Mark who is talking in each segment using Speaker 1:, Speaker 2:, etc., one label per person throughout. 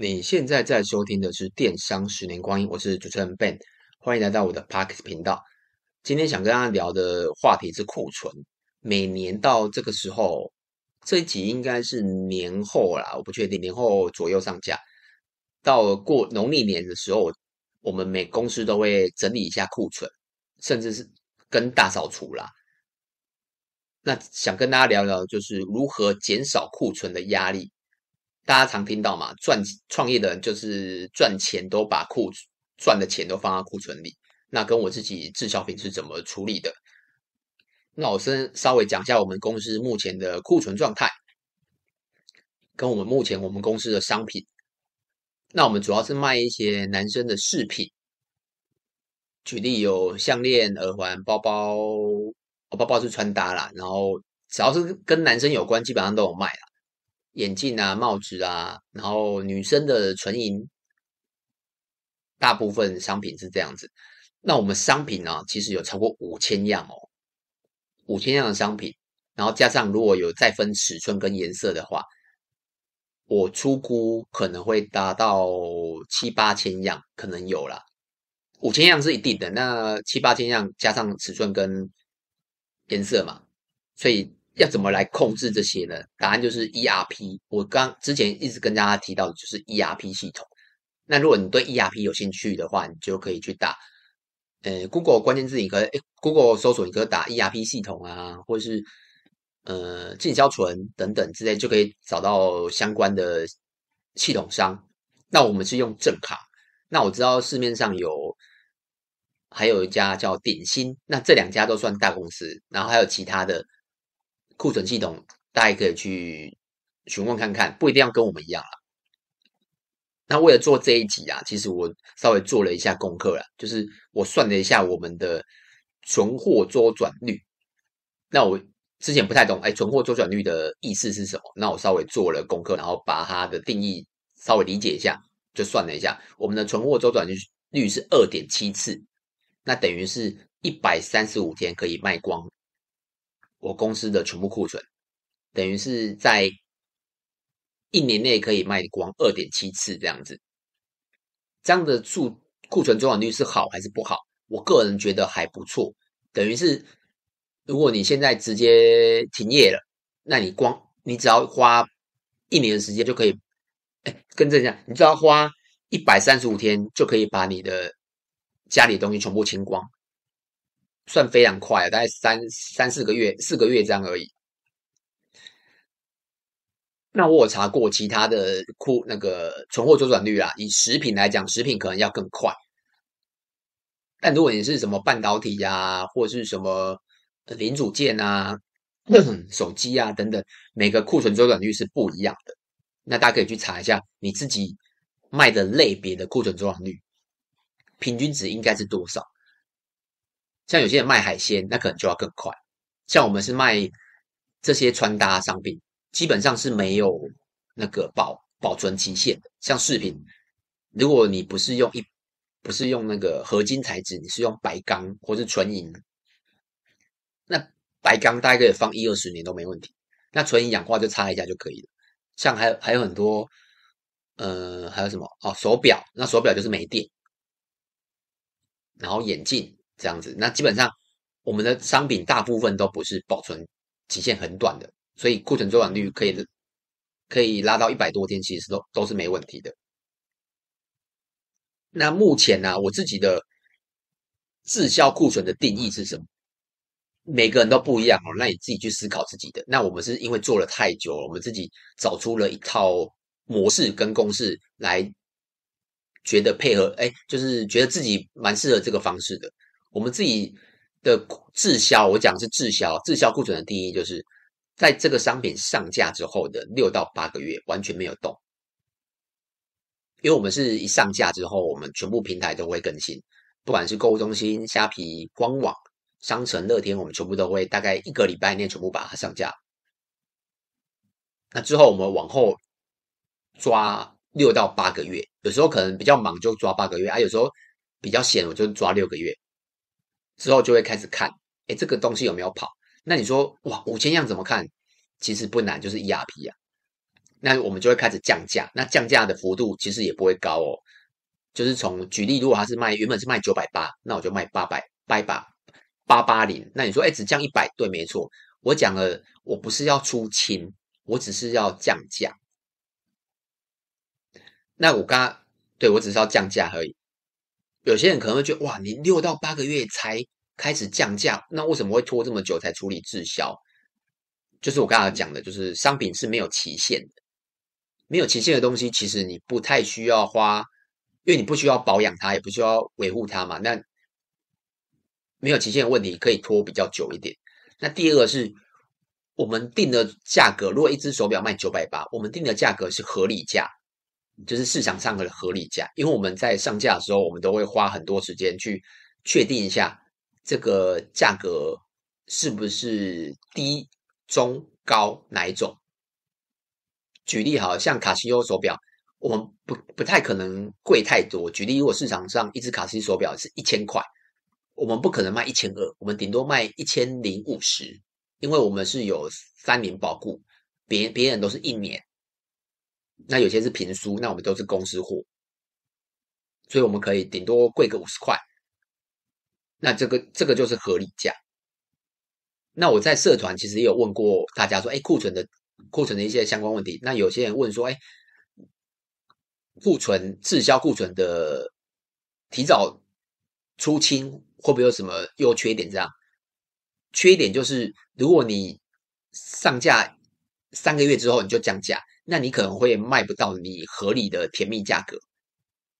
Speaker 1: 你现在在收听的是《电商十年光阴》，我是主持人 Ben，欢迎来到我的 Podcast 频道。今天想跟大家聊的话题是库存。每年到这个时候，这一集应该是年后啦，我不确定，年后左右上架。到过农历年的时候，我们每公司都会整理一下库存，甚至是跟大扫除啦。那想跟大家聊聊，就是如何减少库存的压力。大家常听到嘛，赚创业的人就是赚钱都把库赚的钱都放到库存里。那跟我自己滞销品是怎么处理的？那我先稍微讲一下我们公司目前的库存状态，跟我们目前我们公司的商品。那我们主要是卖一些男生的饰品，举例有项链、耳环、包包，哦，包包是穿搭啦，然后只要是跟男生有关，基本上都有卖啦。眼镜啊、帽子啊，然后女生的纯银，大部分商品是这样子。那我们商品呢，其实有超过五千样哦，五千样的商品，然后加上如果有再分尺寸跟颜色的话，我初估可能会达到七八千样，可能有啦。五千样是一定的，那七八千样加上尺寸跟颜色嘛，所以。要怎么来控制这些呢？答案就是 ERP。我刚之前一直跟大家提到的就是 ERP 系统。那如果你对 ERP 有兴趣的话，你就可以去打，呃，Google 关键字，你可以 Google 搜索，你可以打 ERP 系统啊，或者是呃进销存等等之类，就可以找到相关的系统商。那我们是用正卡。那我知道市面上有还有一家叫点心，那这两家都算大公司，然后还有其他的。库存系统，大家可以去询问看看，不一定要跟我们一样啦。那为了做这一集啊，其实我稍微做了一下功课啦，就是我算了一下我们的存货周转率。那我之前不太懂，哎，存货周转率的意思是什么？那我稍微做了功课，然后把它的定义稍微理解一下，就算了一下，我们的存货周转率率是二点七次，那等于是一百三十五天可以卖光。我公司的全部库存，等于是在一年内可以卖光二点七次这样子，这样的数库存周转率是好还是不好？我个人觉得还不错。等于是，如果你现在直接停业了，那你光你只要花一年的时间就可以，哎，跟这样，你只要花一百三十五天就可以把你的家里的东西全部清光。算非常快，大概三三四个月、四个月这样而已。那我有查过其他的库那个存货周转率啊，以食品来讲，食品可能要更快。但如果你是什么半导体呀、啊，或是什么零组件啊、手机啊等等，每个库存周转率是不一样的。那大家可以去查一下你自己卖的类别的库存周转率，平均值应该是多少？像有些人卖海鲜，那可能就要更快。像我们是卖这些穿搭商品，基本上是没有那个保保存期限的。像饰品，如果你不是用一不是用那个合金材质，你是用白钢或是纯银，那白钢大概可以放一二十年都没问题。那纯银氧化就擦一下就可以了。像还有还有很多，呃，还有什么哦？手表，那手表就是没电，然后眼镜。这样子，那基本上我们的商品大部分都不是保存期限很短的，所以库存周转率可以可以拉到一百多天，其实都都是没问题的。那目前呢、我自己的滞销库存的定义是什么？每个人都不一样哦，那你自己去思考自己的。那我们是因为做了太久了，我们自己找出了一套模式跟公式来，觉得配合，哎，就是觉得自己蛮适合这个方式的。我们自己的滞销，我讲是滞销，滞销库存的定义就是在这个商品上架之后的六到八个月完全没有动，因为我们是一上架之后，我们全部平台都会更新，不管是购物中心、虾皮、官网、商城、乐天，我们全部都会大概一个礼拜内全部把它上架。那之后我们往后抓六到八个月，有时候可能比较忙就抓八个月啊，有时候比较闲我就抓六个月。之后就会开始看，哎，这个东西有没有跑？那你说，哇，五千样怎么看？其实不难，就是 ERP 啊。那我们就会开始降价。那降价的幅度其实也不会高哦，就是从举例，如果他是卖原本是卖九百八，那我就卖八百八百八八零。那你说，哎，只降一百，对，没错。我讲了，我不是要出清，我只是要降价。那我刚对我只是要降价而已。有些人可能会觉得，哇，你六到八个月才开始降价，那为什么会拖这么久才处理滞销？就是我刚才讲的，就是商品是没有期限的，没有期限的东西，其实你不太需要花，因为你不需要保养它，也不需要维护它嘛。那没有期限的问题可以拖比较久一点。那第二个是我们定的价格，如果一只手表卖九百八，我们定的价格是合理价，就是市场上的合理价。因为我们在上架的时候，我们都会花很多时间去确定一下这个价格是不是低。中高哪一种？举例好像卡西欧手表，我们不不太可能贵太多。举例，如果市场上一只卡西欧手表是一千块，我们不可能卖一千二，我们顶多卖一千零五十，因为我们是有三年保固，别别人都是一年，那有些是平书，那我们都是公司货，所以我们可以顶多贵个五十块，那这个这个就是合理价。那我在社团其实也有问过大家说，哎，库存的库存的一些相关问题。那有些人问说，哎，库存滞销库存的提早出清会不会有什么优缺点？这样，缺点就是如果你上架三个月之后你就降价，那你可能会卖不到你合理的甜蜜价格。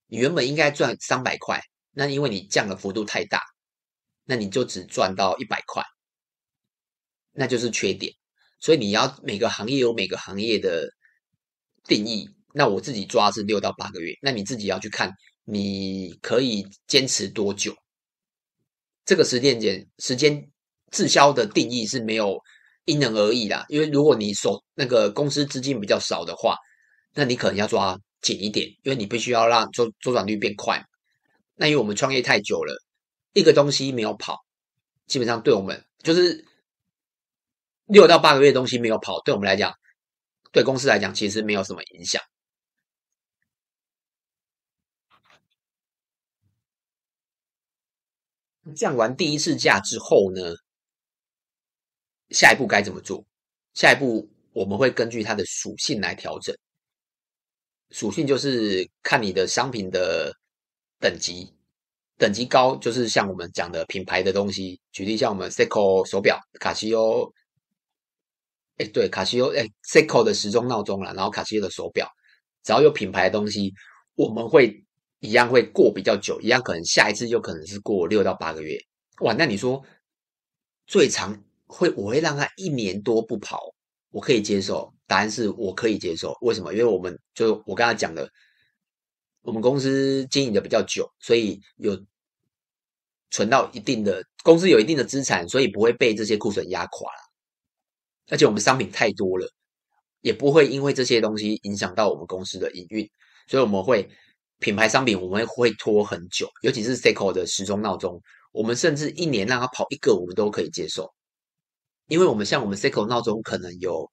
Speaker 1: 你原本应该赚三百块，那因为你降的幅度太大，那你就只赚到一百块。那就是缺点，所以你要每个行业有每个行业的定义。那我自己抓是六到八个月，那你自己要去看，你可以坚持多久？这个时间点时间滞销的定义是没有因人而异啦，因为如果你手那个公司资金比较少的话，那你可能要抓紧一点，因为你必须要让周周转率变快。那因为我们创业太久了，一个东西没有跑，基本上对我们就是。六到八个月的东西没有跑，对我们来讲，对公司来讲，其实没有什么影响。降完第一次价之后呢，下一步该怎么做？下一步我们会根据它的属性来调整。属性就是看你的商品的等级，等级高就是像我们讲的品牌的东西，举例像我们 Seiko 手表、卡西欧。哎，对，卡西欧，哎，Seiko 的时钟闹钟啦，然后卡西欧的手表，只要有品牌的东西，我们会一样会过比较久，一样可能下一次就可能是过六到八个月。哇，那你说最长会，我会让他一年多不跑，我可以接受。答案是我可以接受，为什么？因为我们就我刚才讲的，我们公司经营的比较久，所以有存到一定的公司有一定的资产，所以不会被这些库存压垮了。而且我们商品太多了，也不会因为这些东西影响到我们公司的营运，所以我们会品牌商品我们会拖很久，尤其是 Seiko 的时钟闹钟，我们甚至一年让它跑一个我们都可以接受，因为我们像我们 Seiko 闹钟可能有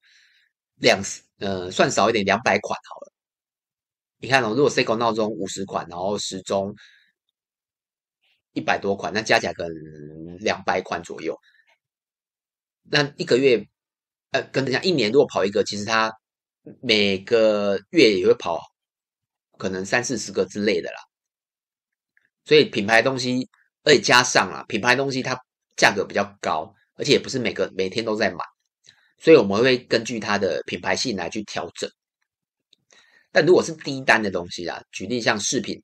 Speaker 1: 两呃算少一点两百款好了，你看哦，如果 Seiko 闹钟五十款，然后时钟一百多款，那加起来可能两百款左右，那一个月。呃，跟等下一年如果跑一个，其实它每个月也会跑，可能三四十个之类的啦。所以品牌东西，而且加上啊，品牌东西它价格比较高，而且也不是每个每天都在买，所以我们会根据它的品牌性来去调整。但如果是低单的东西啊，举例像饰品，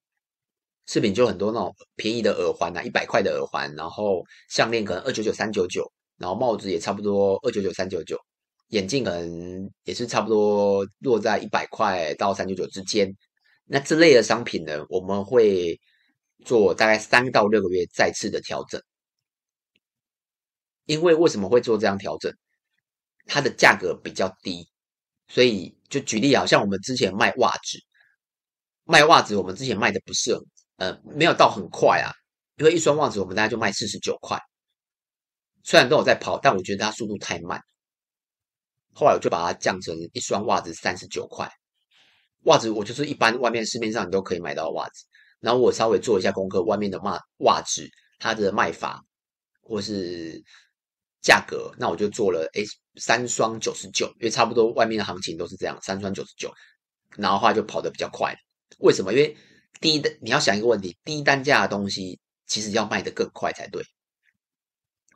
Speaker 1: 饰品就很多那种便宜的耳环啊，一百块的耳环，然后项链可能二九九、三九九，然后帽子也差不多二九九、三九九。眼镜可能也是差不多落在一百块到三九九之间，那这类的商品呢，我们会做大概三到六个月再次的调整。因为为什么会做这样调整？它的价格比较低，所以就举例好像我们之前卖袜子，卖袜子我们之前卖的不是很，呃，没有到很快啊，因为一双袜子我们大概就卖四十九块，虽然都有在跑，但我觉得它速度太慢。后来我就把它降成一双袜子三十九块。袜子我就是一般外面市面上你都可以买到袜子，然后我稍微做一下功课，外面的袜袜子它的卖法或是价格，那我就做了诶三双九十九，因为差不多外面的行情都是这样，三双九十九，然后的话就跑得比较快。为什么？因为低单你要想一个问题，低单价的东西其实要卖得更快才对。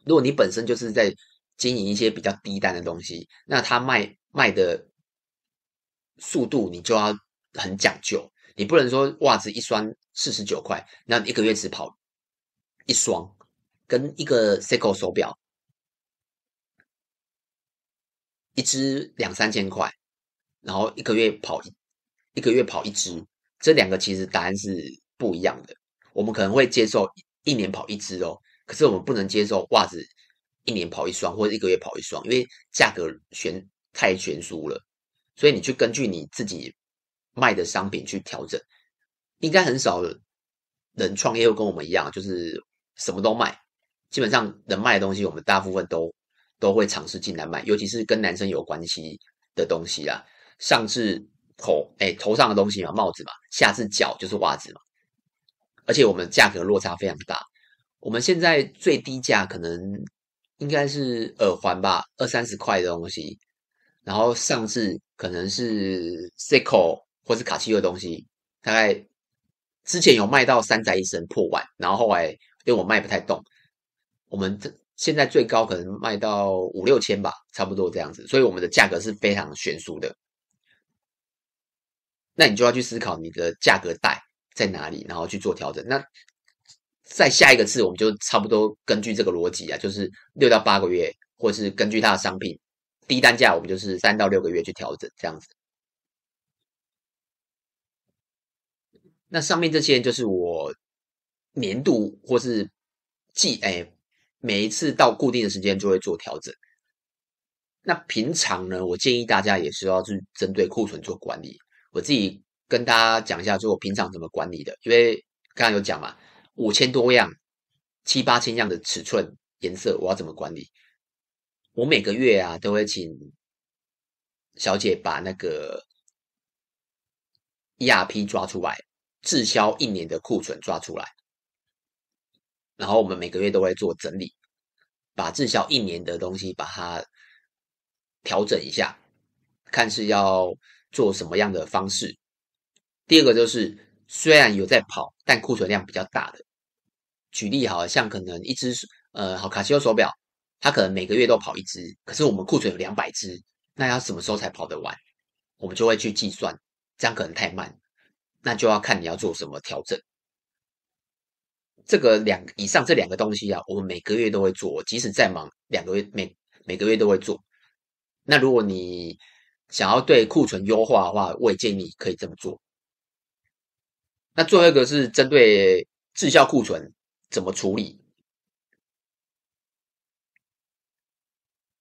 Speaker 1: 如果你本身就是在经营一些比较低单的东西，那它卖卖的。速度你就要很讲究，你不能说袜子一双四十九块，那一个月只跑一双，跟一个 Seiko 手表一只两三千块，然后一个月跑一一个月跑一只，这两个其实答案是不一样的。我们可能会接受一年跑一只哦，可是我们不能接受袜子一年跑一双或者一个月跑一双，因为价格悬太悬殊了。所以你去根据你自己卖的商品去调整，应该很少人创业会跟我们一样，就是什么都卖。基本上能卖的东西，我们大部分都都会尝试进来买，尤其是跟男生有关系的东西啦。上至头，哎，头上的东西嘛，帽子嘛；下至脚就是袜子嘛。而且我们价格落差非常大，我们现在最低价可能应该是耳环吧，二三十块的东西。然后上至可能是 Seiko 或是卡西欧的东西，大概之前有卖到三宅一生破万，然后后来因为我卖不太动，我们这现在最高可能卖到五六千吧，差不多这样子，所以我们的价格是非常悬殊的。那你就要去思考你的价格带在哪里，然后去做调整。那在下一个次，我们就差不多根据这个逻辑啊，就是六到八个月，或是根据它的商品。低单价，我们就是三到六个月去调整这样子。那上面这些就是我年度或是季，哎，每一次到固定的时间就会做调整。那平常呢，我建议大家也是要去针对库存做管理。我自己跟大家讲一下，就我平常怎么管理的。因为刚刚有讲嘛，五千多样、七八千样的尺寸、颜色，我要怎么管理？我每个月啊，都会请小姐把那个 ERP 抓出来，滞销一年的库存抓出来，然后我们每个月都会做整理，把滞销一年的东西把它调整一下，看是要做什么样的方式。第二个就是，虽然有在跑，但库存量比较大的，举例好像可能一只呃，好卡西欧手表。它可能每个月都跑一只，可是我们库存有两百只，那要什么时候才跑得完？我们就会去计算，这样可能太慢，那就要看你要做什么调整。这个两以上这两个东西啊，我们每个月都会做，即使再忙，两个月每每个月都会做。那如果你想要对库存优化的话，我也建议你可以这么做。那最后一个是针对滞销库存怎么处理？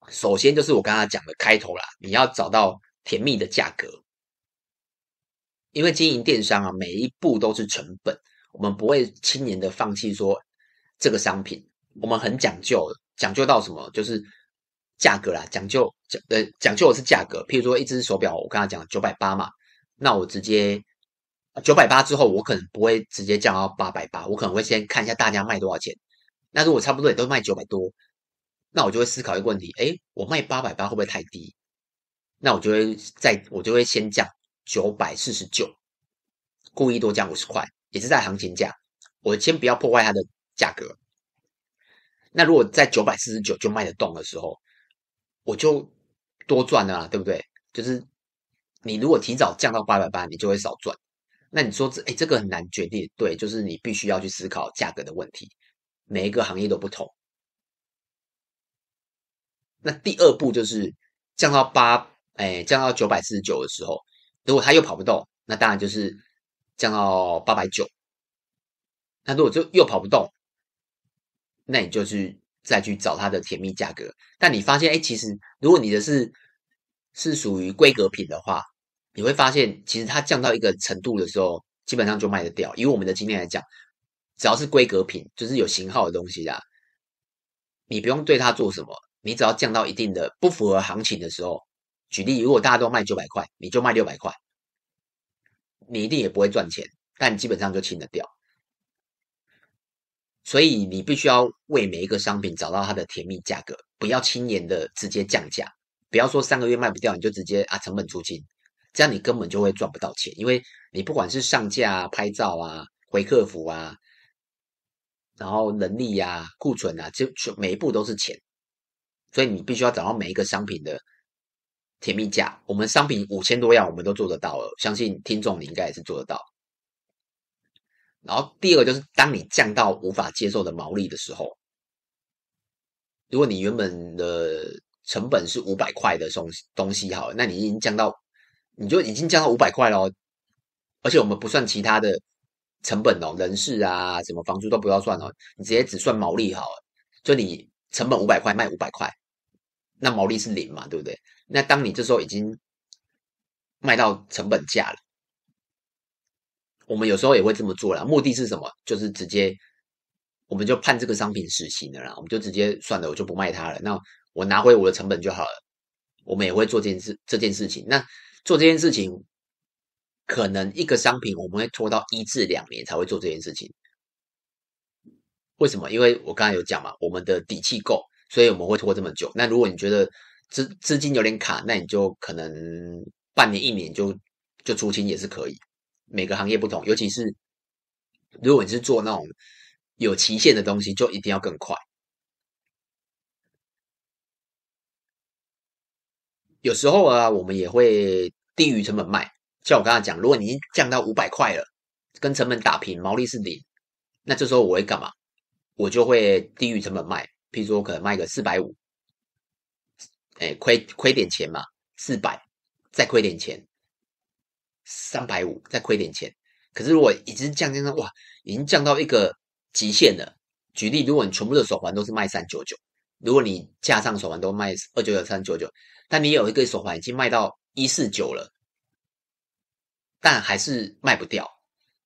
Speaker 1: 首先就是我刚刚讲的开头啦，你要找到甜蜜的价格，因为经营电商啊，每一步都是成本，我们不会轻言的放弃说这个商品，我们很讲究，讲究到什么？就是价格啦，讲究讲呃讲究的是价格。譬如说一只手表，我刚才讲九百八嘛，那我直接九百八之后，我可能不会直接降到八百八，我可能会先看一下大家卖多少钱，那如果差不多也都卖九百多。那我就会思考一个问题，诶，我卖八百八会不会太低？那我就会再，我就会先降九百四十九，故意多降五十块，也是在行情价，我先不要破坏它的价格。那如果在九百四十九就卖得动的时候，我就多赚了啦，对不对？就是你如果提早降到八百八，你就会少赚。那你说这，诶，这个很难决定，对，就是你必须要去思考价格的问题，每一个行业都不同。那第二步就是降到八，哎，降到九百四十九的时候，如果它又跑不动，那当然就是降到八百九。那如果就又跑不动，那你就去再去找它的甜蜜价格。但你发现，哎，其实如果你的是是属于规格品的话，你会发现，其实它降到一个程度的时候，基本上就卖得掉。以我们的经验来讲，只要是规格品，就是有型号的东西啦，你不用对它做什么。你只要降到一定的不符合行情的时候，举例，如果大家都卖九百块，你就卖六百块，你一定也不会赚钱，但基本上就清得掉。所以你必须要为每一个商品找到它的甜蜜价格，不要轻言的直接降价，不要说三个月卖不掉你就直接啊成本出清，这样你根本就会赚不到钱，因为你不管是上架啊、拍照啊、回客服啊，然后人力啊、库存啊，就每一步都是钱，所以你必须要找到每一个商品的甜蜜价。我们商品五千多样，我们都做得到了，相信听众你应该也是做得到。然后第二个就是，当你降到无法接受的毛利的时候，如果你原本的成本是五百块的东东西，好，那你已经降到，你就已经降到五百块了，而且我们不算其他的成本哦，人事啊，什么房租都不要算哦，你直接只算毛利好了，就你成本五百块卖五百块，那毛利是零嘛，对不对？那当你这时候已经卖到成本价了。我们有时候也会这么做啦，目的是什么？就是直接，我们就判这个商品死刑了啦，我们就直接算了，我就不卖它了。那我拿回我的成本就好了。我们也会做这件事，这件事情。那做这件事情，可能一个商品我们会拖到一至两年才会做这件事情。为什么？因为我刚才有讲嘛，我们的底气够，所以我们会拖这么久。那如果你觉得资资金有点卡，那你就可能半年、一年就就出清也是可以。每个行业不同，尤其是如果你是做那种有期限的东西，就一定要更快。有时候啊，我们也会低于成本卖。像我刚才讲，如果你已经降到五百块了，跟成本打平，毛利是零，那这时候我会干嘛？我就会低于成本卖。譬如说，可能卖个四百五，哎，亏亏点钱嘛，四百，再亏点钱。三百五，再亏点钱。可是如果已经降降到哇，已经降到一个极限了。举例，如果你全部的手环都是卖三九九，如果你架上手环都卖二九九、三九九，但你有一个手环已经卖到一四九了，但还是卖不掉，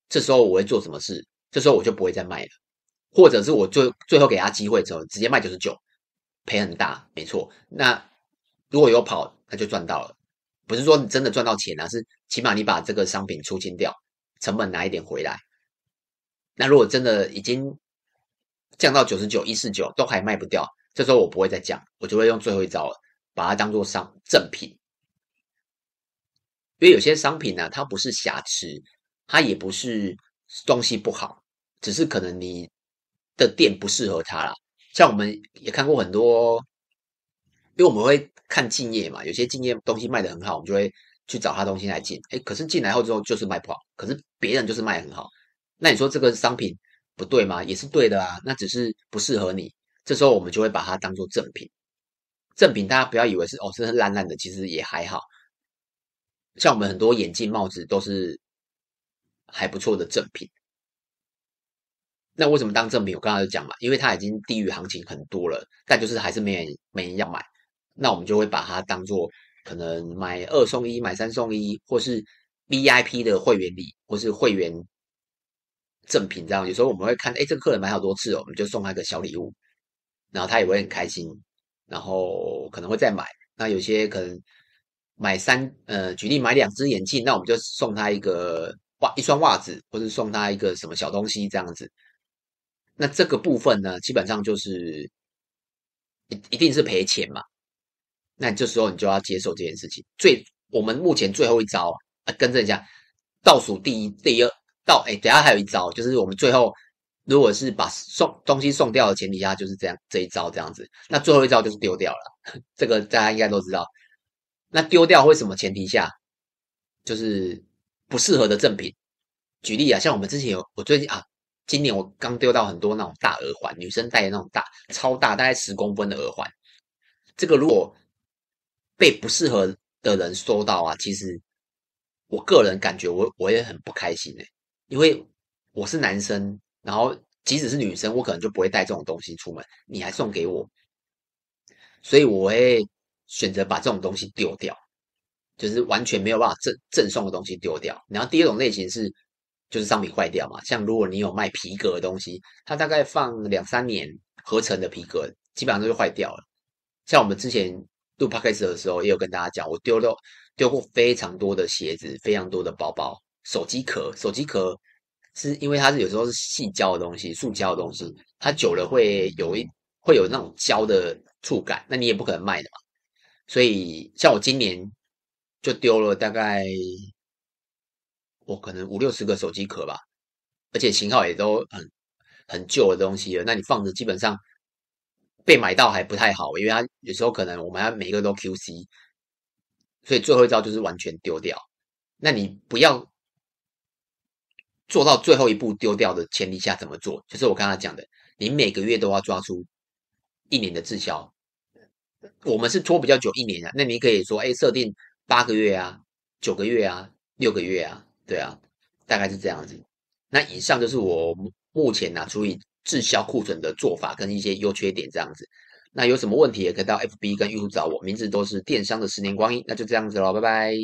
Speaker 1: 这时候我会做什么事？这时候我就不会再卖了，或者是我最最后给他机会之后，直接卖九十九，赔很大，没错。那如果有跑，那就赚到了。不是说你真的赚到钱啊，是起码你把这个商品出清掉，成本拿一点回来。那如果真的已经降到九十九、一四九都还卖不掉，这时候我不会再降，我就会用最后一招，把它当做商赠品。因为有些商品呢、它不是瑕疵，它也不是东西不好，只是可能你的店不适合他啦。像我们也看过很多。因为我们会看敬业嘛，有些敬业东西卖的很好，我们就会去找他东西来进。诶，可是进来后之后就是卖不好，可是别人就是卖得很好。那你说这个商品不对吗？也是对的啊，那只是不适合你。这时候我们就会把它当做赠品。赠品大家不要以为是哦，是烂烂的，其实也还好。像我们很多眼镜、帽子都是还不错的赠品。那为什么当赠品？我刚刚就讲嘛，因为它已经低于行情很多了，但就是还是没人没人要买。那我们就会把它当做可能买二送一、买三送一，或是 VIP 的会员礼，或是会员赠品这样。有时候我们会看，哎，这个客人买好多次哦，我们就送他一个小礼物，然后他也会很开心，然后可能会再买。那有些可能买三，呃，举例买两只眼镜，那我们就送他一个袜，一双袜子，或是送他一个什么小东西这样子。那这个部分呢，基本上就是一一定是赔钱嘛。那这时候你就要接受这件事情。最我们目前最后一招啊，更正一下，倒数第一、第二到哎，等下还有一招，就是我们最后如果是把送东西送掉的前提下，就是这样这一招这样子。那最后一招就是丢掉了，这个大家应该都知道。那丢掉为什么前提下？就是不适合的赠品。举例啊，像我们之前有，我最近啊，今年我刚丢到很多那种大耳环，女生戴的那种大超大，大概十公分的耳环。这个如果被不适合的人收到啊，其实我个人感觉我我也很不开心哎，因为我是男生，然后即使是女生，我可能就不会带这种东西出门，你还送给我，所以我会选择把这种东西丢掉，就是完全没有办法赠赠送的东西丢掉。然后第二种类型是就是商品坏掉嘛，像如果你有卖皮革的东西，它大概放两三年合成的皮革，基本上都是坏掉了。像我们之前。录 podcast 的时候，也有跟大家讲，我丢了丢过非常多的鞋子，非常多的包包，手机壳，手机壳是因为它是有时候是细胶的东西，塑胶的东西，它久了会有一会有那种胶的触感，那你也不可能卖的嘛。所以像我今年就丢了大概我可能五六十个手机壳吧，而且型号也都很很旧的东西了，那你放着基本上。被买到还不太好，因为它有时候可能我们要每一个都 QC，所以最后一招就是完全丢掉。那你不要做到最后一步丢掉的前提下怎么做？就是我刚才讲的，你每个月都要抓出一年的滞销。我们是拖比较久一年啊，那你可以说，哎，设定八个月啊、九个月啊、六个月啊，对啊，大概是这样子。那以上就是我目前拿出以。滞销库存的做法跟一些优缺点这样子，那有什么问题也可以到 FB 跟 YouTube 找我，名字都是电商的十年光阴，那就这样子喽，拜拜。